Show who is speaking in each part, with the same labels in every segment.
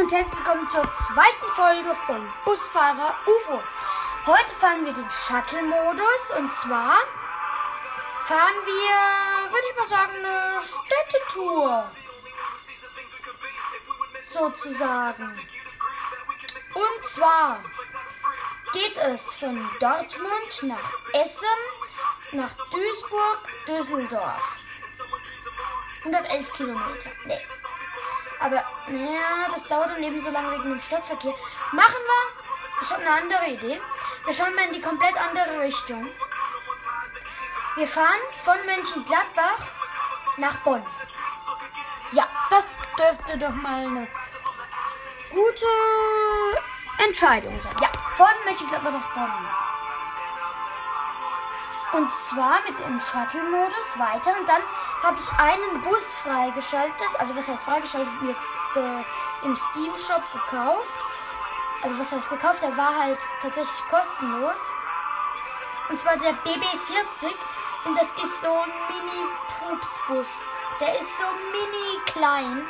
Speaker 1: und herzlich willkommen zur zweiten Folge von Busfahrer UFO. Heute fahren wir den Shuttle-Modus und zwar fahren wir, würde ich mal sagen, eine Städtetour. Sozusagen. Und zwar geht es von Dortmund nach Essen, nach Duisburg, Düsseldorf. 111 Kilometer. Nee. Aber, naja, das dauert dann eben so lange wegen dem Stadtverkehr. Machen wir. Ich habe eine andere Idee. Wir schauen mal in die komplett andere Richtung. Wir fahren von Mönchengladbach nach Bonn. Ja, das dürfte doch mal eine gute Entscheidung sein. Ja, von Mönchengladbach nach Bonn. Und zwar mit dem Shuttle-Modus weiter. Und dann habe ich einen Bus freigeschaltet. Also was heißt freigeschaltet? Mir äh, im Steam-Shop gekauft. Also was heißt gekauft? Der war halt tatsächlich kostenlos. Und zwar der BB40. Und das ist so ein Mini-Pups-Bus. Der ist so mini klein.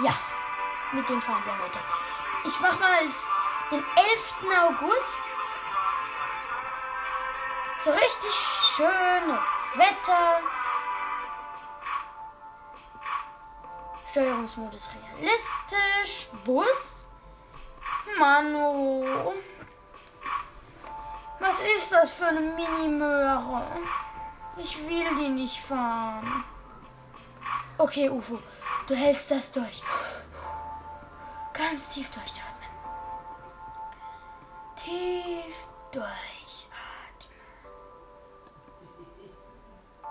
Speaker 1: Ja, mit dem fahren wir heute. Ich mache mal den 11. August so richtig schönes Wetter. Steuerungsmodus realistisch. Bus. Manu. Was ist das für eine Mini-Möhre? Ich will die nicht fahren. Okay, Ufo, du hältst das durch. Ganz tief durchatmen. Tief durch.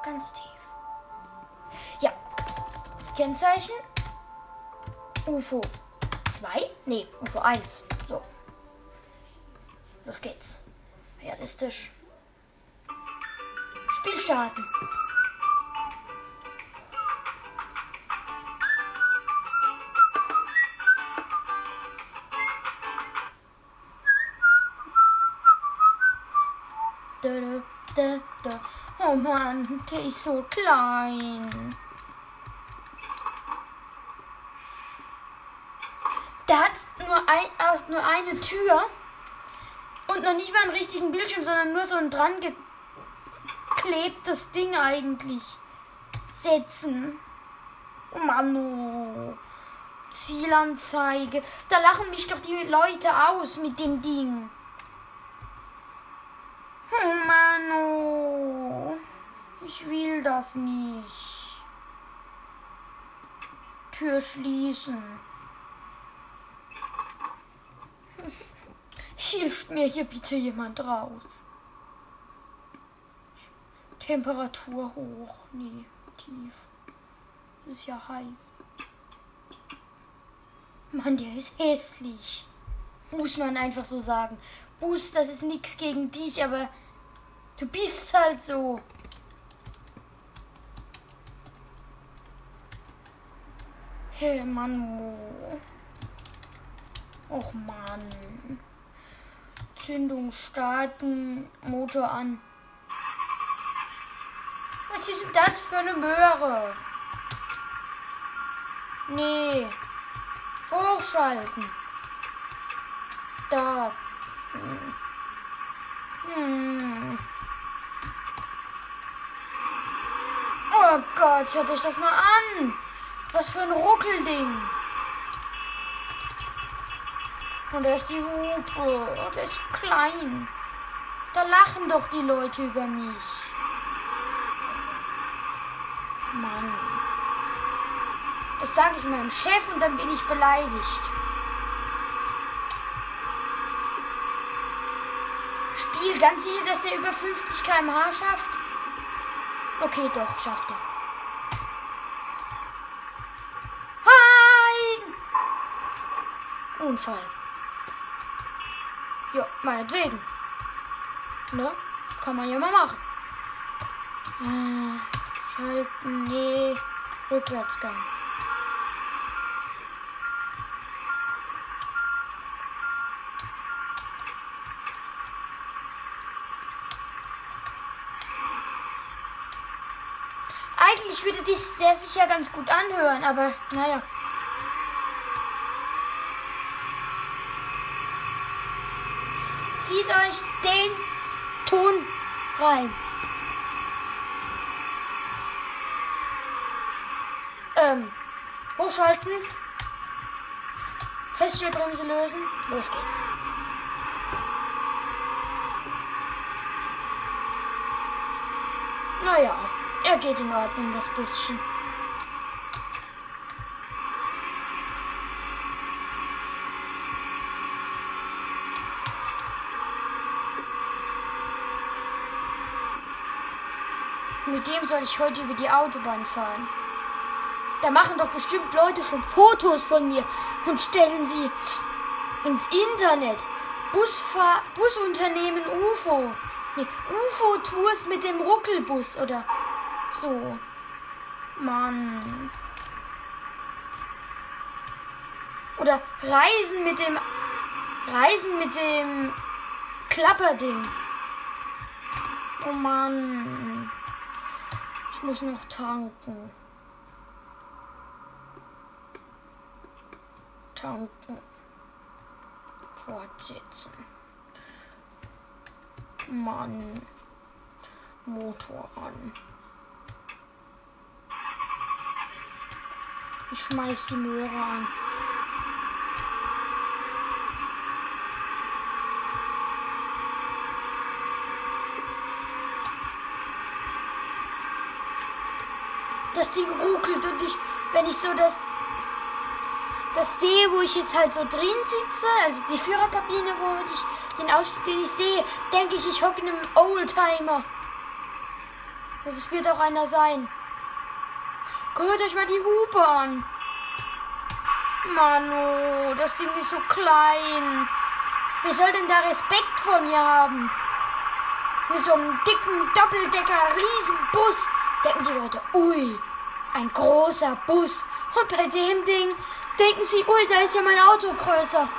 Speaker 1: Ganz tief. Ja. Kennzeichen. UFO 2. Nee, UFO 1. So. Los geht's. Realistisch. Spiel starten. Oh Mann, der ist so klein. Der hat nur, ein, nur eine Tür und noch nicht mal einen richtigen Bildschirm, sondern nur so ein dran geklebtes Ding eigentlich. Setzen. Oh Mann, oh. Zielanzeige. Da lachen mich doch die Leute aus mit dem Ding. Oh Mann, oh. Ich will das nicht. Tür schließen. Hilft mir hier bitte jemand raus. Temperatur hoch. Nee, tief. Es ist ja heiß. Mann, der ist hässlich. Muss man einfach so sagen. Bus, das ist nichts gegen dich, aber Du bist halt so. Hey, Mann. Och, Mann. Zündung starten, Motor an. Was ist denn das für eine Möhre? Nee. Hochschalten. Da. Hm. Hm. Oh Gott, hört euch das mal an. Was für ein Ruckelding. Und da ist die Hupe. Oh, der ist klein. Da lachen doch die Leute über mich. Mann. Das sage ich meinem Chef und dann bin ich beleidigt. Spiel, ganz sicher, dass der über 50 km/h schafft? Okay, doch, schafft er. Unfall. Ja, meinetwegen. Ne? Kann man ja mal machen. Äh, schalten, nee. Rückwärtsgang. Eigentlich würde dies sehr sicher ganz gut anhören, aber naja. Zieht euch den Ton rein. Ähm, hochschalten. Feststellbremse lösen. Los geht's. Naja, er geht in Ordnung, das Büsschen. Dem soll ich heute über die Autobahn fahren. Da machen doch bestimmt Leute schon Fotos von mir und stellen sie ins Internet. Busfahr Busunternehmen UFO. Nee, UFO-Tours mit dem Ruckelbus oder so. Mann. Oder Reisen mit dem Reisen mit dem Klapperding. Oh Mann. Ich muss noch tanken. Tanken. Fortsetzen. Mann. Motor an. Ich schmeiß die Möhre an. Das Ding ruckelt und ich, wenn ich so das das sehe, wo ich jetzt halt so drin sitze, also die Führerkabine, wo ich den Ausstieg, den ich sehe, denke ich, ich hocke in einem Oldtimer. Das wird auch einer sein. Hört euch mal die Hupe an. Manu, das Ding ist so klein. Wer soll denn da Respekt vor mir haben? Mit so einem dicken Doppeldecker Riesenbus denken die Leute, ui, ein großer Bus. Und bei dem Ding Denken Sie, ui, da ist ja mein Auto größer.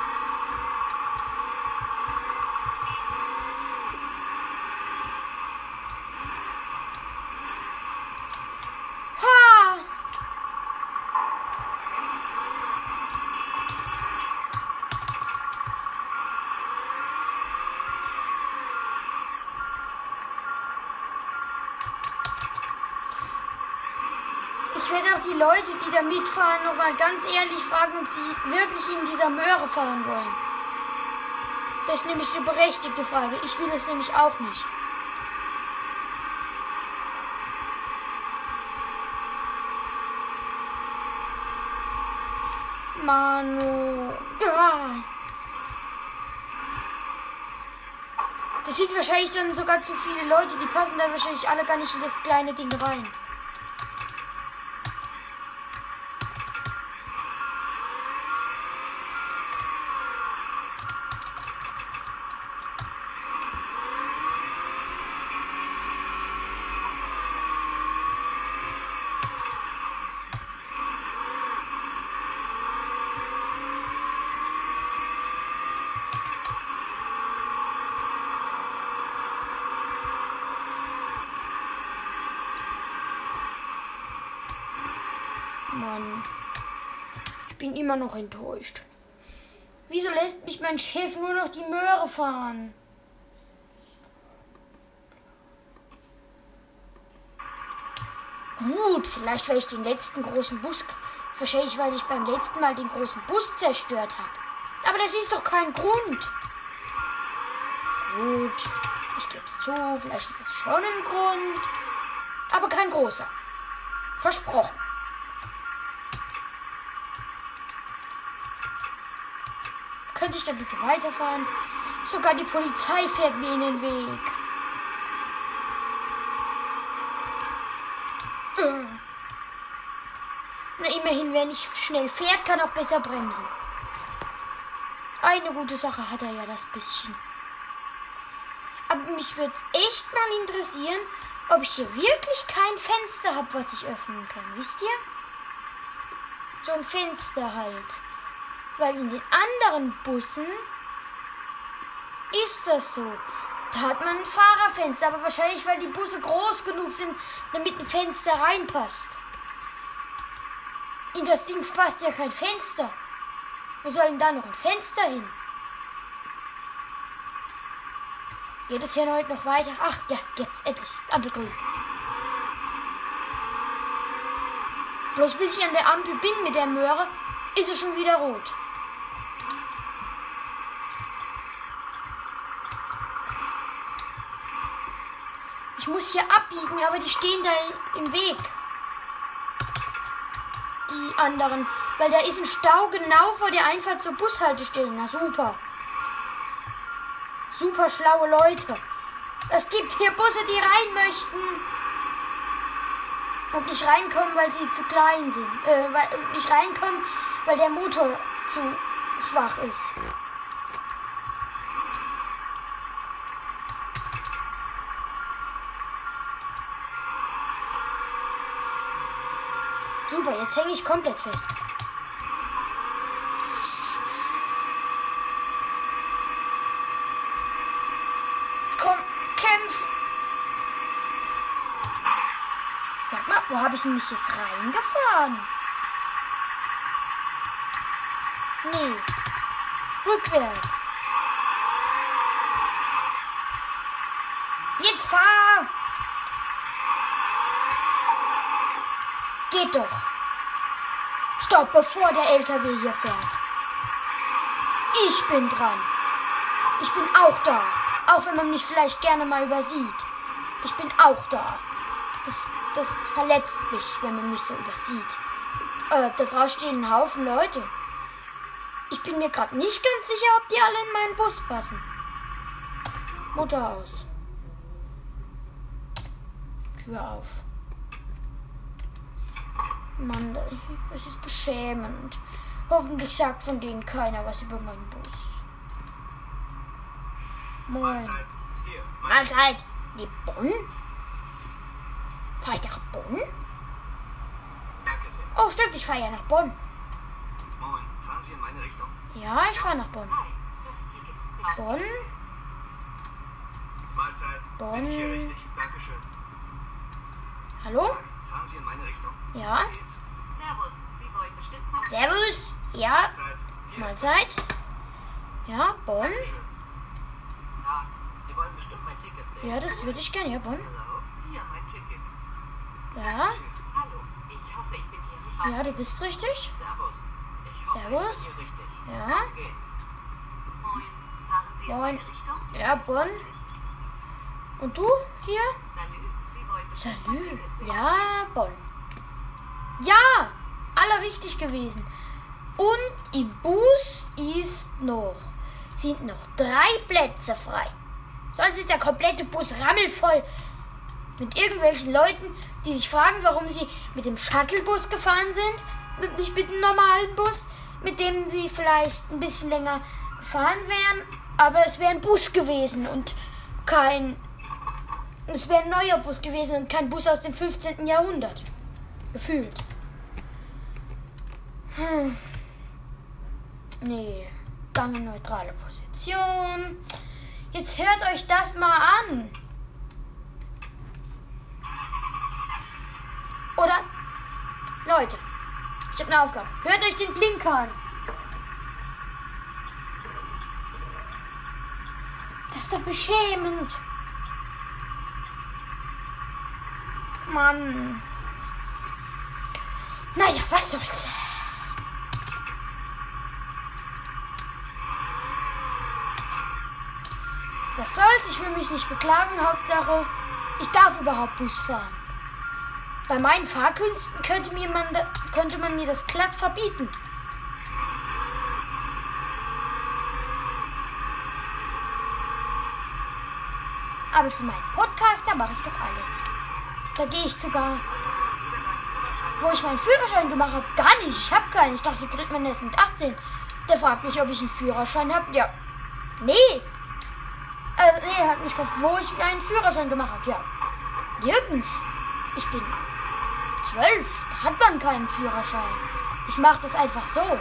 Speaker 1: Leute, die da mitfahren, noch mal ganz ehrlich fragen, ob sie wirklich in dieser Möhre fahren wollen. Das ist nämlich eine berechtigte Frage. Ich will es nämlich auch nicht. Manu. Ja. Das sind wahrscheinlich dann sogar zu viele Leute, die passen dann wahrscheinlich alle gar nicht in das kleine Ding rein. Immer noch enttäuscht. Wieso lässt mich mein Chef nur noch die Möhre fahren? Gut, vielleicht weil ich den letzten großen Bus. Wahrscheinlich, weil ich beim letzten Mal den großen Bus zerstört habe. Aber das ist doch kein Grund. Gut, ich gebe es zu, vielleicht ist das schon ein Grund. Aber kein großer. Versprochen. Könnte ich da bitte weiterfahren? Sogar die Polizei fährt mir in den Weg. Na, immerhin, wer nicht schnell fährt, kann auch besser bremsen. Eine gute Sache hat er ja das bisschen. Aber mich würde echt mal interessieren, ob ich hier wirklich kein Fenster habe, was ich öffnen kann. Wisst ihr? So ein Fenster halt. Weil in den anderen Bussen ist das so. Da hat man ein Fahrerfenster, aber wahrscheinlich, weil die Busse groß genug sind, damit ein Fenster reinpasst. In das Ding passt ja kein Fenster. Wo soll denn da noch ein Fenster hin? Geht es hier heute noch weiter? Ach ja, jetzt endlich. Ampelgrün. Bloß bis ich an der Ampel bin mit der Möhre, ist es schon wieder rot. Ich muss hier abbiegen, aber die stehen da im Weg. Die anderen. Weil da ist ein Stau genau vor der Einfahrt zur Bushaltestelle. Na super. Super schlaue Leute. Es gibt hier Busse, die rein möchten. Und nicht reinkommen, weil sie zu klein sind. Äh, weil, nicht reinkommen, weil der Motor zu schwach ist. Super, jetzt hänge ich komplett fest. Komm, kämpf! Sag mal, wo habe ich mich jetzt reingefahren? Nee. Rückwärts. Jetzt fahr! Geht doch. Stopp, bevor der LKW hier fährt. Ich bin dran. Ich bin auch da. Auch wenn man mich vielleicht gerne mal übersieht. Ich bin auch da. Das, das verletzt mich, wenn man mich so übersieht. Äh, da draußen stehen ein Haufen Leute. Ich bin mir gerade nicht ganz sicher, ob die alle in meinen Bus passen. Mutter aus. Tür auf. Mann, das ist beschämend. Hoffentlich sagt von denen keiner was über meinen Bus. Moin.
Speaker 2: Mahlzeit. Hier,
Speaker 1: Mahlzeit. Nee, Bonn? Fahr ich nach Bonn?
Speaker 2: Danke sehr.
Speaker 1: Oh, stimmt, ich fahre ja nach Bonn.
Speaker 2: Moin, fahren Sie in meine Richtung?
Speaker 1: Ja, ich fahre nach Bonn. Bonn?
Speaker 2: Mahlzeit.
Speaker 1: Bonn.
Speaker 2: Bin ich hier richtig? Dankeschön.
Speaker 1: Hallo?
Speaker 2: Fahren Sie in meine Richtung?
Speaker 1: Ja?
Speaker 3: Servus, Sie wollen bestimmt mal.
Speaker 1: Servus. Ja,
Speaker 2: Mahlzeit.
Speaker 1: Ja, Bonn.
Speaker 3: Sie wollen bestimmt mein Ticket sehen.
Speaker 1: Ja, das würde ich gerne. Ja, Bonn.
Speaker 3: Hallo, hier mein Ticket.
Speaker 1: Ja,
Speaker 3: Hallo, ich hoffe, ich bin hier richtig.
Speaker 1: ja, du bist richtig.
Speaker 3: Servus. Ich hoffe,
Speaker 1: Servus.
Speaker 3: ich bin hier richtig.
Speaker 1: Ja.
Speaker 3: Wie geht's? Moin. Fahren Sie in
Speaker 1: Moin.
Speaker 3: meine Richtung?
Speaker 1: Ja, Bonn. Und du hier?
Speaker 3: Salü, Sie wollen bestimmt mein
Speaker 1: Salü. Ja, Bonn. Ja, alle richtig gewesen. Und im Bus ist noch, sind noch drei Plätze frei. Sonst ist der komplette Bus rammelvoll mit irgendwelchen Leuten, die sich fragen, warum sie mit dem Shuttlebus gefahren sind und nicht mit dem normalen Bus, mit dem sie vielleicht ein bisschen länger gefahren wären. Aber es wäre ein Bus gewesen und kein es wäre ein neuer Bus gewesen und kein Bus aus dem 15. Jahrhundert. Gefühlt. Hm. Nee. Gang in neutrale Position. Jetzt hört euch das mal an. Oder? Leute, ich habe eine Aufgabe. Hört euch den Blinker an. Das ist doch beschämend. Mann. Naja, was soll's. Was soll's, ich will mich nicht beklagen. Hauptsache, ich darf überhaupt Bus fahren. Bei meinen Fahrkünsten könnte, mir man, könnte man mir das glatt verbieten. Aber für meinen Podcast, da mache ich doch alles. Da gehe ich sogar, wo ich meinen Führerschein gemacht habe, gar nicht. Ich habe keinen. Ich dachte, kriegt man erst mit 18. Der fragt mich, ob ich einen Führerschein habe. Ja. Nee. Also, nee, er hat mich gefragt, wo ich einen Führerschein gemacht habe. Ja. Nirgends. Ich bin zwölf. Da hat man keinen Führerschein. Ich mache das einfach so.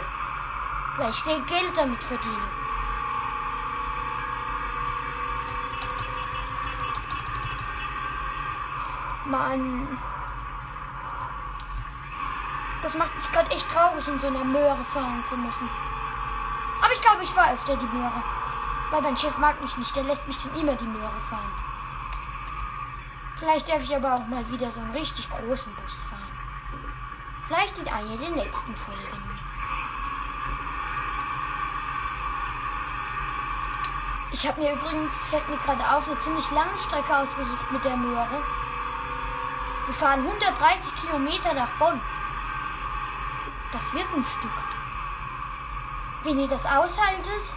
Speaker 1: Weil ich den Geld damit verdiene. Mann. Das macht mich gerade echt traurig, in so einer Möhre fahren zu müssen. Aber ich glaube, ich war öfter die Möhre. Weil mein Chef mag mich nicht, der lässt mich dann immer die Möhre fahren. Vielleicht darf ich aber auch mal wieder so einen richtig großen Bus fahren. Vielleicht in einer der nächsten Folgen. Ich habe mir übrigens, fällt mir gerade auf, eine ziemlich lange Strecke ausgesucht mit der Möhre. Wir fahren 130 Kilometer nach Bonn. Das wird ein Stück. Wenn ihr das aushaltet,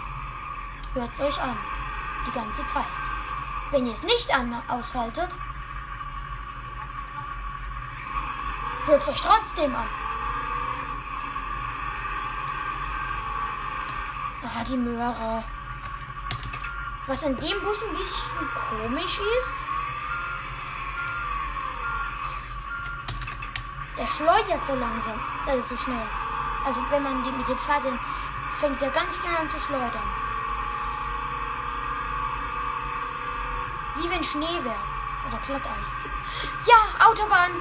Speaker 1: hört es euch an. Die ganze Zeit. Wenn ihr es nicht an aushaltet, hört es euch trotzdem an. Ah, die Möhre. Was an dem Bus ein bisschen komisch ist, der schleudert so langsam, also so schnell. Also wenn man mit dem Pfad, fängt er ganz schnell an zu schleudern. Wie wenn Schnee wäre. Oder Glatteis. Ja, Autobahn!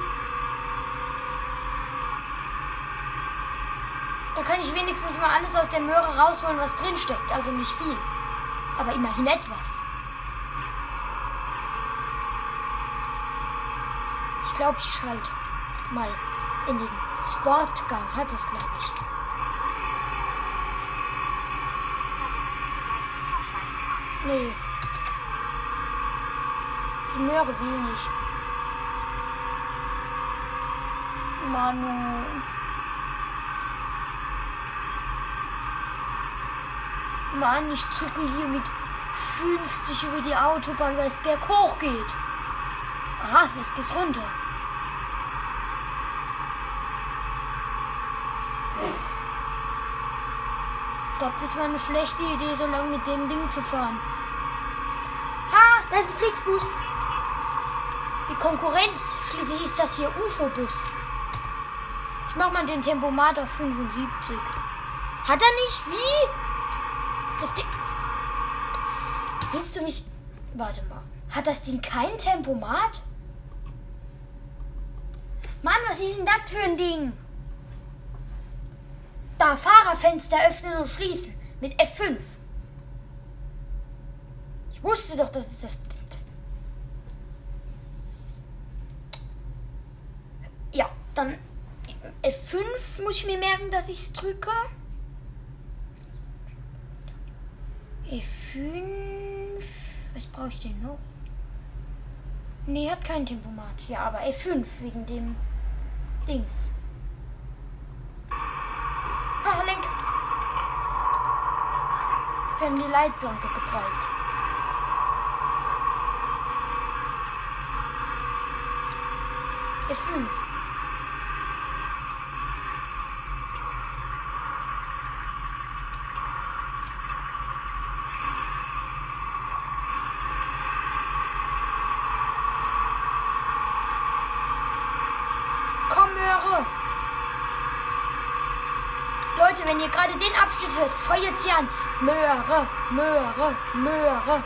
Speaker 1: Da kann ich wenigstens mal alles aus der Möhre rausholen, was drin steckt. Also nicht viel. Aber immerhin etwas. Ich glaube, ich schalte mal in den Sportgang. Hat es, glaube ich. Nee. Die Möhre will nicht. Manu. Mann, ich zuckel hier mit 50 über die Autobahn, weil es berghoch geht. Aha, jetzt geht's runter. Ich glaube, das war eine schlechte Idee, so lange mit dem Ding zu fahren. Ha, da ist ein Flixbus. Die Konkurrenz. Schließlich ist das hier UFO-Bus. Ich mach mal den Tempomat auf 75. Hat er nicht? Wie? Das Ding. Willst du mich. Warte mal. Hat das Ding kein Tempomat? Mann, was ist denn das für ein Ding? Da Fahrerfenster öffnen und schließen. Mit F5. Ich wusste doch, dass es das gibt. Ja, dann F5 muss ich mir merken, dass ich es drücke. E5. Was brauche ich denn noch? Nee, hat kein Tempomat. Ja, aber F5 wegen dem Dings. Ah, Lenk. Wir haben die Leitplanke geprallt. F5. Komm, Möhre. Leute, wenn ihr gerade den Möhre, Möhre, Möhre.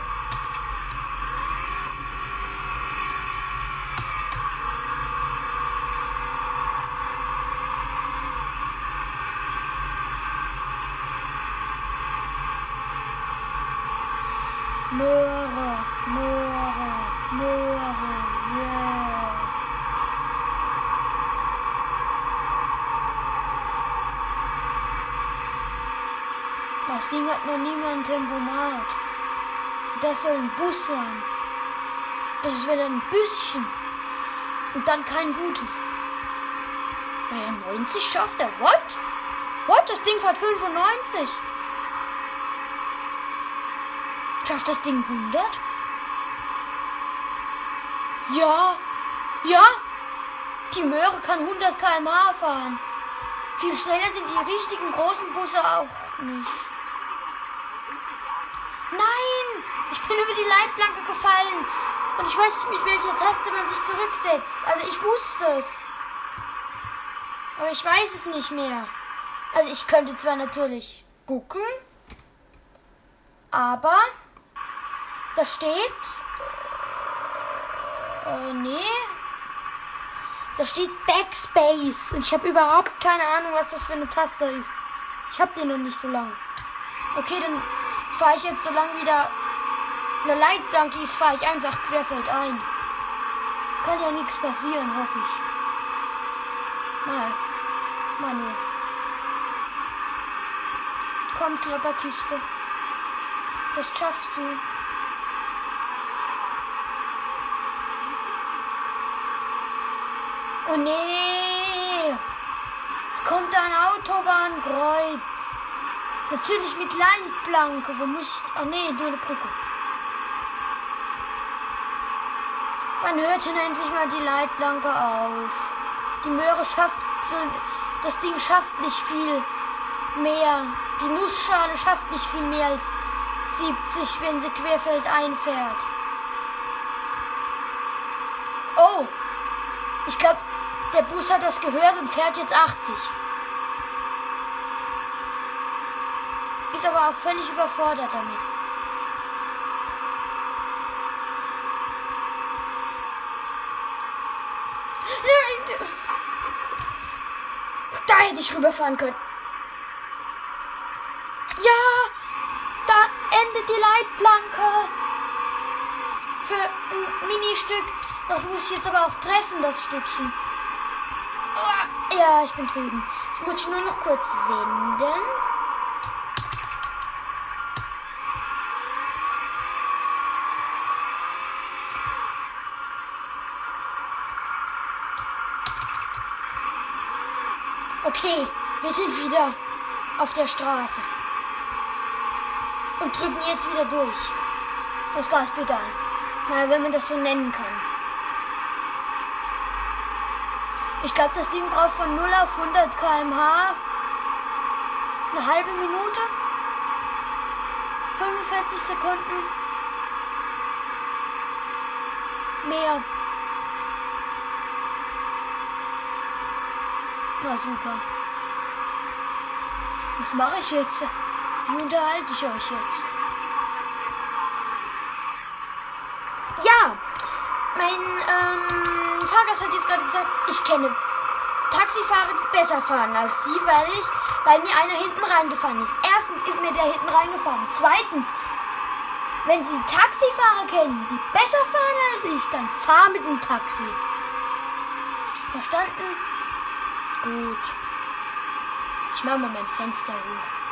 Speaker 1: Möhre, Möhre, Möhre, yeah. Das Ding hat noch nie mal ein Tempomat. Das soll ein Bus sein. Das ist wieder ein bisschen. Und dann kein gutes. Naja, 90 schafft er. What? What? Das Ding fährt 95. Schafft das Ding 100? Ja. Ja. Die Möhre kann 100 km/h fahren. Viel schneller sind die richtigen großen Busse auch nicht. Nein! Ich bin über die Leitplanke gefallen. Und ich weiß nicht, mit welcher Taste man sich zurücksetzt. Also ich wusste es. Aber ich weiß es nicht mehr. Also ich könnte zwar natürlich gucken, aber da steht. Äh, nee. Da steht Backspace. Und ich habe überhaupt keine Ahnung, was das für eine Taste ist. Ich habe den noch nicht so lange. Okay, dann fahre ich jetzt, solange wieder eine Leitplanke ist, fahre ich einfach querfeld ein. Kann ja nichts passieren, hoffe ich. Mal. Manu. Komm, Klapperkiste. Das schaffst du. Oh nee. Es kommt ein Autobahnkreuz. Natürlich mit Leitplanke. Wo muss ich. Ach nee, durch eine Brücke. Man hört hier endlich mal die Leitplanke auf. Die Möhre schafft. Das Ding schafft nicht viel mehr. Die Nussschale schafft nicht viel mehr als 70, wenn sie querfeld einfährt. Oh, ich glaube, der Bus hat das gehört und fährt jetzt 80. Ist aber auch völlig überfordert damit. Da hätte ich rüberfahren können. Ja, da endet die Leitplanke. Für ein Ministück. Das muss ich jetzt aber auch treffen, das Stückchen. Ja, ich bin drüben. Jetzt muss ich nur noch kurz wenden. Okay, wir sind wieder auf der Straße. Und drücken jetzt wieder durch. Das Gaspedal. Na, wenn man das so nennen kann. Ich glaube, das Ding braucht von 0 auf 100 km/h eine halbe Minute. 45 Sekunden. Mehr. Na super. Was mache ich jetzt? Wie unterhalte ich euch jetzt? Ja, mein ähm, Fahrgast hat jetzt gerade gesagt, ich kenne Taxifahrer, die besser fahren als sie, weil ich, weil mir einer hinten reingefahren ist. Erstens ist mir der hinten reingefahren. Zweitens, wenn Sie Taxifahrer kennen, die besser fahren als ich, dann fahr mit dem Taxi. Verstanden? Gut. Ich mache mal mein Fenster hoch.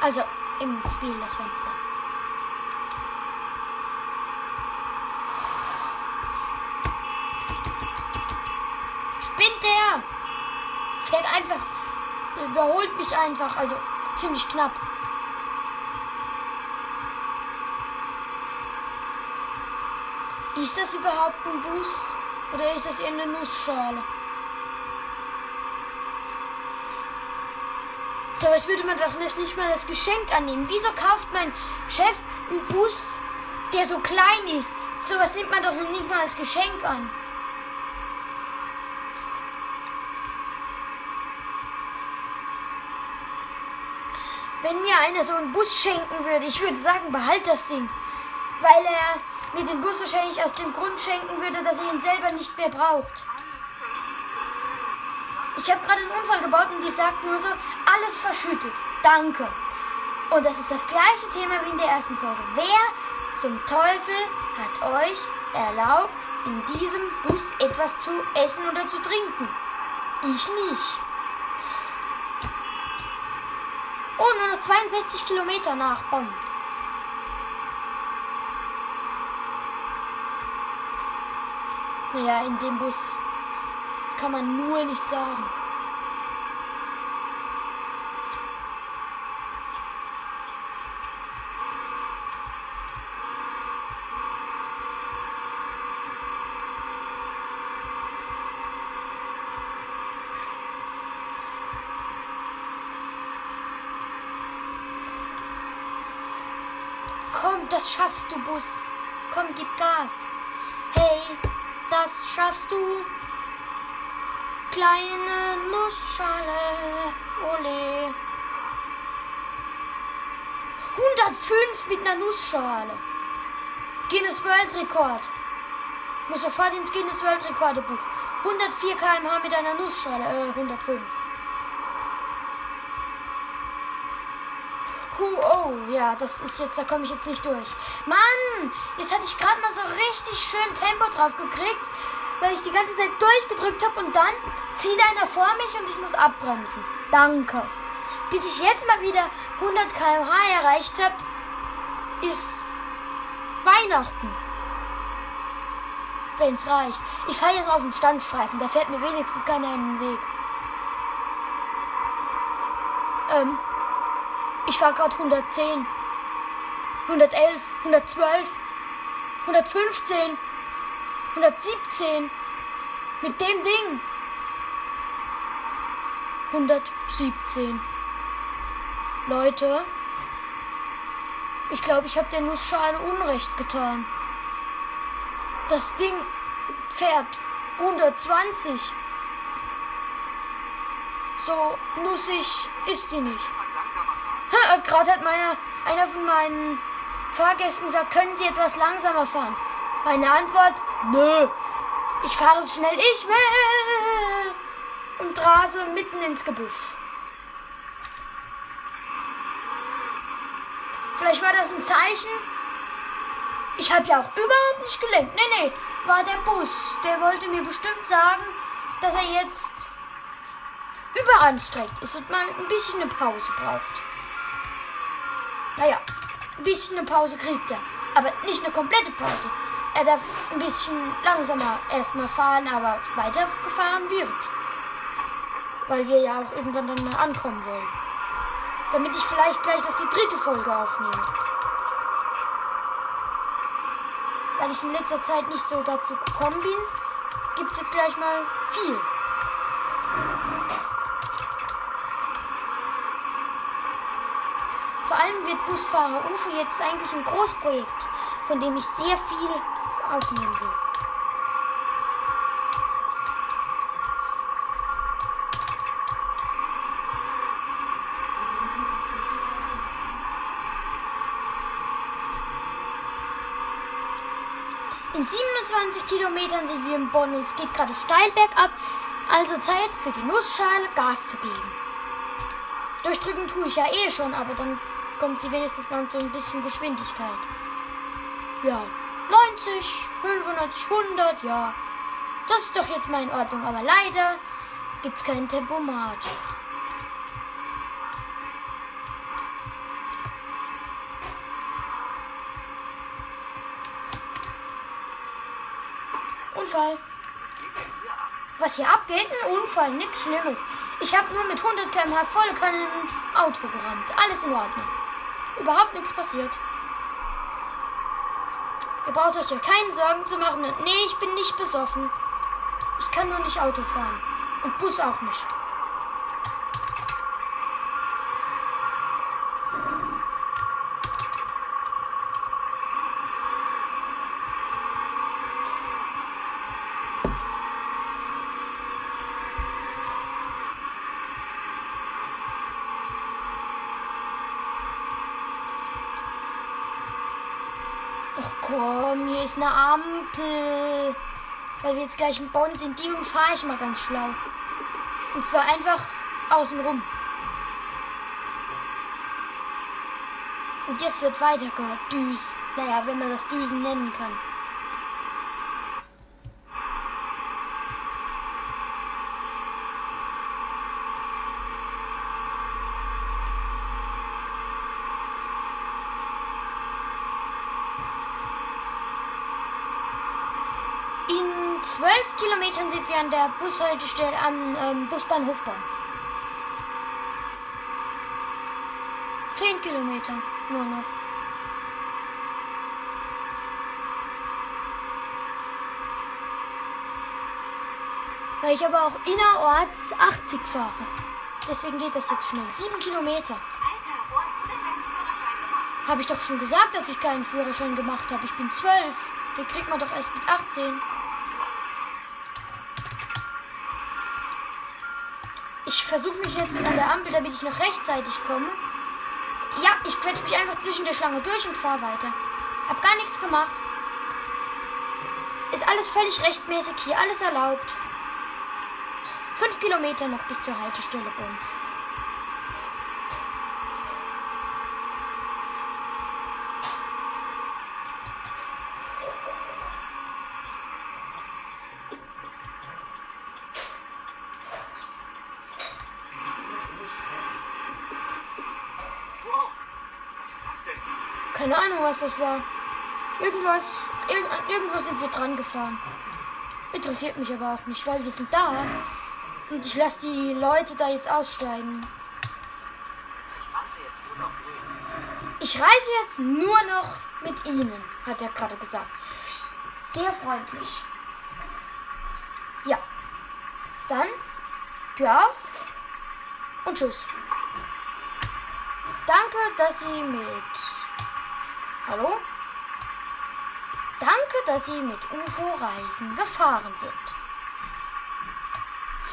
Speaker 1: Also im Spiel das Fenster. Spinnt der? Fährt einfach. Überholt mich einfach. Also ziemlich knapp. Ist das überhaupt ein Bus? Oder ist das eher eine Nussschale? So was würde man doch nicht, nicht mal als Geschenk annehmen. Wieso kauft mein Chef einen Bus, der so klein ist? So was nimmt man doch noch nicht mal als Geschenk an. Wenn mir einer so einen Bus schenken würde, ich würde sagen, behalt das Ding. Weil er mir den Bus wahrscheinlich aus dem Grund schenken würde, dass er ihn selber nicht mehr braucht. Ich habe gerade einen Unfall gebaut und die sagt nur so, alles verschüttet. Danke. Und das ist das gleiche Thema wie in der ersten Folge. Wer zum Teufel hat euch erlaubt, in diesem Bus etwas zu essen oder zu trinken? Ich nicht. Oh, nur noch 62 Kilometer nach Bonn. Naja, in dem Bus kann man nur nicht sagen. Komm, das schaffst du, Bus. Komm, gib Gas. Das schaffst du. Kleine Nussschale. Ole. 105 mit einer Nussschale. Guinness World Rekord. Muss sofort ins Guinness World Rekordebuch. 104 km/h mit einer Nussschale. Äh, 105. Hu, oh, ja, das ist jetzt, da komme ich jetzt nicht durch. Mann, jetzt hatte ich gerade mal so richtig schön Tempo drauf gekriegt, weil ich die ganze Zeit durchgedrückt habe und dann zieht einer vor mich und ich muss abbremsen. Danke. Bis ich jetzt mal wieder 100 km/h erreicht habe, ist Weihnachten. Wenn's reicht. Ich fahre jetzt auf den Standstreifen, da fährt mir wenigstens keiner in den Weg. Ähm, ich fahre gerade 110, 111, 112, 115, 117. Mit dem Ding. 117. Leute, ich glaube, ich habe der Nussschale Unrecht getan. Das Ding fährt 120. So nussig ist die nicht. Gerade hat meine, einer von meinen Fahrgästen gesagt, können Sie etwas langsamer fahren? Meine Antwort, nö. Ich fahre so schnell ich will und rase mitten ins Gebüsch. Vielleicht war das ein Zeichen. Ich habe ja auch überhaupt nicht gelenkt. Nee, nee, war der Bus. Der wollte mir bestimmt sagen, dass er jetzt überanstrengt ist und man ein bisschen eine Pause braucht. Naja, ein bisschen eine Pause kriegt er. Aber nicht eine komplette Pause. Er darf ein bisschen langsamer erstmal fahren, aber weitergefahren wird. Weil wir ja auch irgendwann dann mal ankommen wollen. Damit ich vielleicht gleich noch die dritte Folge aufnehme. Weil ich in letzter Zeit nicht so dazu gekommen bin, gibt es jetzt gleich mal viel. Vor allem wird Busfahrer UFO jetzt eigentlich ein Großprojekt, von dem ich sehr viel aufnehmen will. In 27 Kilometern sind wir in Bonn und es geht gerade steil bergab, also Zeit für die Nussschale Gas zu geben. Durchdrücken tue ich ja eh schon, aber dann kommt sie wenigstens mal so ein bisschen Geschwindigkeit. Ja, 90, 95, 100, ja. Das ist doch jetzt mal in Ordnung, aber leider gibt es kein Tempomat. Unfall. Was hier abgeht? Ein Unfall, nichts Schlimmes. Ich habe nur mit 100 km/h voll Kanne Auto gerammt. Alles in Ordnung. Überhaupt nichts passiert. Ihr braucht euch ja keine Sorgen zu machen. Nee, ich bin nicht besoffen. Ich kann nur nicht Auto fahren. Und Bus auch nicht. Ach komm, hier ist eine Ampel. Weil wir jetzt gleich in Bonn sind, die umfahre ich mal ganz schlau. Und zwar einfach außenrum. Und jetzt wird weiter gedüst. Naja, wenn man das Düsen nennen kann. In zwölf Kilometern sind wir an der Bushaltestelle am ähm, Busbahnhof Bonn. Zehn Kilometer nur noch. Weil ich aber auch innerorts 80 fahre. Deswegen geht das jetzt schnell. Sieben Kilometer.
Speaker 4: Alter, wo hast du denn deinen Führerschein gemacht?
Speaker 1: Habe ich doch schon gesagt, dass ich keinen Führerschein gemacht habe. Ich bin zwölf. Den kriegt man doch erst mit 18. Ich versuche mich jetzt an der Ampel, damit ich noch rechtzeitig komme. Ja, ich quetsche mich einfach zwischen der Schlange durch und fahre weiter. Hab gar nichts gemacht. Ist alles völlig rechtmäßig hier, alles erlaubt. Fünf Kilometer noch bis zur Haltestelle Bonn. Keine Ahnung, was das war. Irgendwas, irg irgendwo sind wir dran gefahren. Interessiert mich aber auch nicht, weil wir sind da. Und ich lasse die Leute da jetzt aussteigen. Ich reise jetzt nur noch mit ihnen, hat er gerade gesagt. Sehr freundlich. Ja. Dann Tür auf und tschüss. Danke, dass Sie mit. Hallo? Danke, dass Sie mit UFO-Reisen gefahren sind.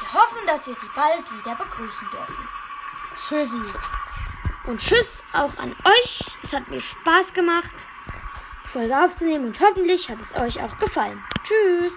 Speaker 1: Wir hoffen, dass wir Sie bald wieder begrüßen dürfen. Tschüssi. Und tschüss auch an euch. Es hat mir Spaß gemacht, die Folge aufzunehmen und hoffentlich hat es euch auch gefallen. Tschüss.